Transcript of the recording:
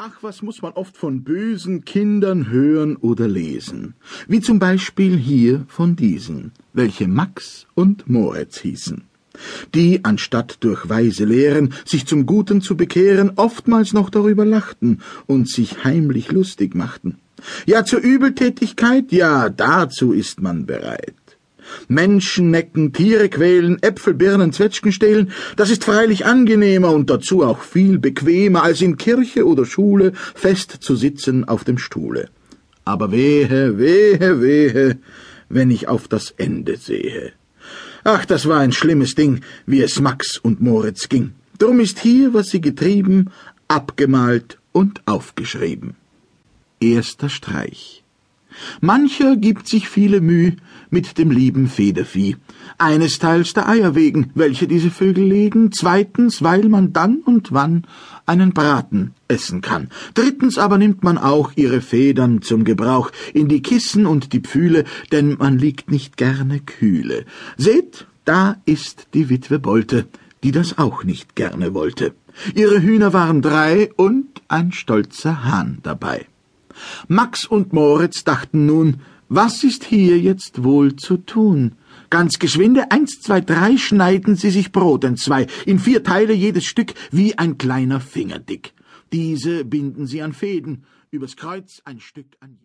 Ach, was muss man oft von bösen Kindern hören oder lesen, wie zum Beispiel hier von diesen, welche Max und Moritz hießen, die, anstatt durch weise Lehren sich zum Guten zu bekehren, oftmals noch darüber lachten und sich heimlich lustig machten. Ja, zur Übeltätigkeit, ja, dazu ist man bereit. Menschen necken, Tiere quälen, Äpfel, Birnen, Zwetschgen stehlen, das ist freilich angenehmer und dazu auch viel bequemer, als in Kirche oder Schule fest zu sitzen auf dem Stuhle. Aber wehe, wehe, wehe, wenn ich auf das Ende sehe. Ach, das war ein schlimmes Ding, wie es Max und Moritz ging. Drum ist hier, was sie getrieben, abgemalt und aufgeschrieben. Erster Streich. Mancher gibt sich viele Müh mit dem lieben Federvieh. Eines teils der Eier wegen, welche diese Vögel legen, zweitens, weil man dann und wann einen Braten essen kann. Drittens aber nimmt man auch ihre Federn zum Gebrauch in die Kissen und die Pfühle, denn man liegt nicht gerne kühle. Seht, da ist die Witwe Bolte, die das auch nicht gerne wollte. Ihre Hühner waren drei und ein stolzer Hahn dabei. Max und Moritz dachten nun, was ist hier jetzt wohl zu tun? Ganz geschwinde, eins, zwei, drei, schneiden sie sich Brot entzwei, in vier Teile jedes Stück, wie ein kleiner Finger dick. Diese binden sie an Fäden, übers Kreuz ein Stück an